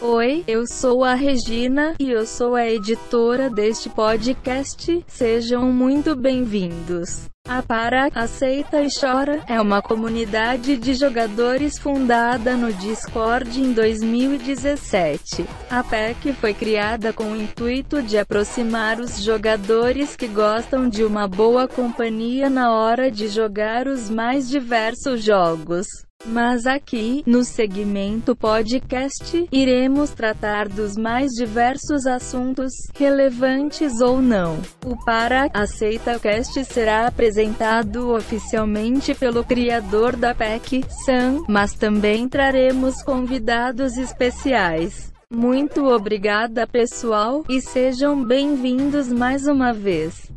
Oi, eu sou a Regina, e eu sou a editora deste podcast. Sejam muito bem-vindos. A Para, Aceita e Chora é uma comunidade de jogadores fundada no Discord em 2017. A PEC foi criada com o intuito de aproximar os jogadores que gostam de uma boa companhia na hora de jogar os mais diversos jogos. Mas aqui, no segmento podcast, iremos tratar dos mais diversos assuntos, relevantes ou não. O Para Aceita Cast será apresentado oficialmente pelo criador da PEC, Sam, mas também traremos convidados especiais. Muito obrigada pessoal, e sejam bem-vindos mais uma vez.